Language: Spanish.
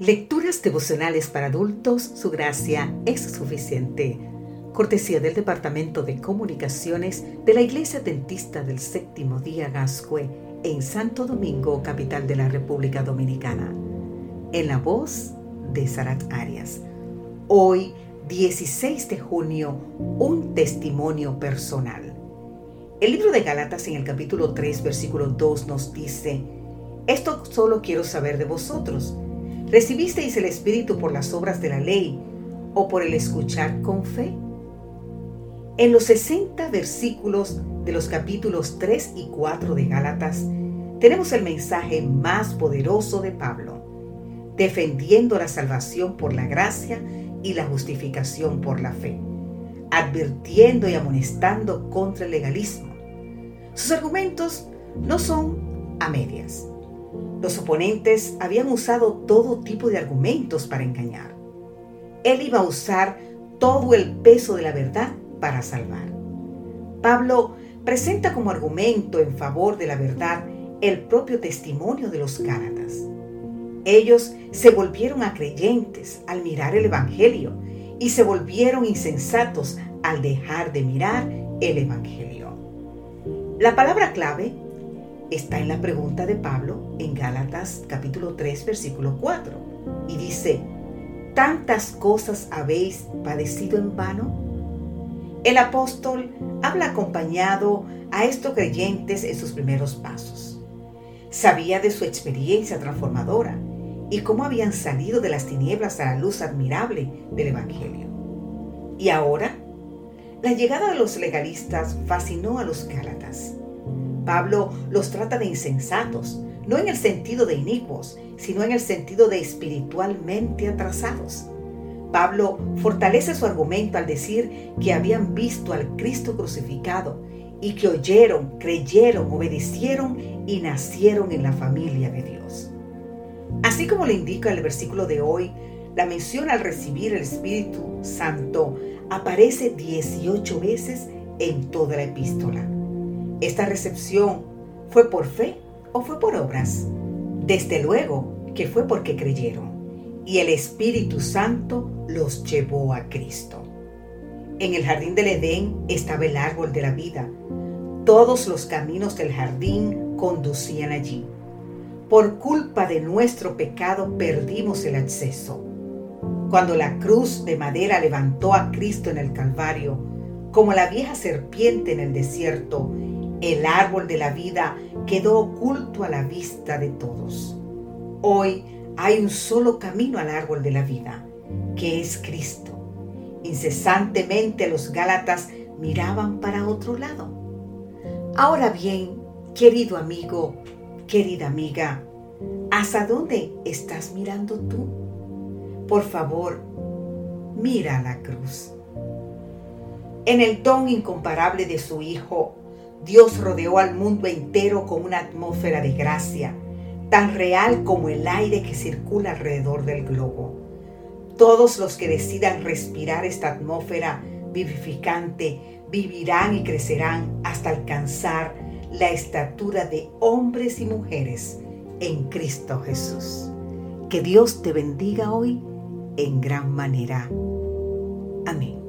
Lecturas devocionales para adultos, su gracia es suficiente. Cortesía del Departamento de Comunicaciones de la Iglesia Dentista del Séptimo Día Gascue en Santo Domingo, capital de la República Dominicana. En la voz de Sarat Arias. Hoy, 16 de junio, un testimonio personal. El libro de Galatas en el capítulo 3, versículo 2 nos dice, Esto solo quiero saber de vosotros ¿Recibisteis el Espíritu por las obras de la ley o por el escuchar con fe? En los 60 versículos de los capítulos 3 y 4 de Gálatas tenemos el mensaje más poderoso de Pablo, defendiendo la salvación por la gracia y la justificación por la fe, advirtiendo y amonestando contra el legalismo. Sus argumentos no son a medias los oponentes habían usado todo tipo de argumentos para engañar. Él iba a usar todo el peso de la verdad para salvar. Pablo presenta como argumento en favor de la verdad el propio testimonio de los Gálatas. Ellos se volvieron a creyentes al mirar el Evangelio y se volvieron insensatos al dejar de mirar el Evangelio. La palabra clave está en la pregunta de Pablo en Gálatas capítulo 3 versículo 4 y dice, ¿tantas cosas habéis padecido en vano? El apóstol habla acompañado a estos creyentes en sus primeros pasos. Sabía de su experiencia transformadora y cómo habían salido de las tinieblas a la luz admirable del Evangelio. Y ahora, la llegada de los legalistas fascinó a los Gálatas Pablo los trata de insensatos, no en el sentido de inicuos, sino en el sentido de espiritualmente atrasados. Pablo fortalece su argumento al decir que habían visto al Cristo crucificado y que oyeron, creyeron, obedecieron y nacieron en la familia de Dios. Así como le indica el versículo de hoy, la mención al recibir el Espíritu Santo aparece 18 veces en toda la epístola. ¿Esta recepción fue por fe o fue por obras? Desde luego que fue porque creyeron y el Espíritu Santo los llevó a Cristo. En el jardín del Edén estaba el árbol de la vida. Todos los caminos del jardín conducían allí. Por culpa de nuestro pecado perdimos el acceso. Cuando la cruz de madera levantó a Cristo en el Calvario, como la vieja serpiente en el desierto, el árbol de la vida quedó oculto a la vista de todos. Hoy hay un solo camino al árbol de la vida, que es Cristo. Incesantemente los Gálatas miraban para otro lado. Ahora bien, querido amigo, querida amiga, ¿hasta dónde estás mirando tú? Por favor, mira la cruz. En el don incomparable de su Hijo, Dios rodeó al mundo entero con una atmósfera de gracia, tan real como el aire que circula alrededor del globo. Todos los que decidan respirar esta atmósfera vivificante vivirán y crecerán hasta alcanzar la estatura de hombres y mujeres en Cristo Jesús. Que Dios te bendiga hoy en gran manera. Amén.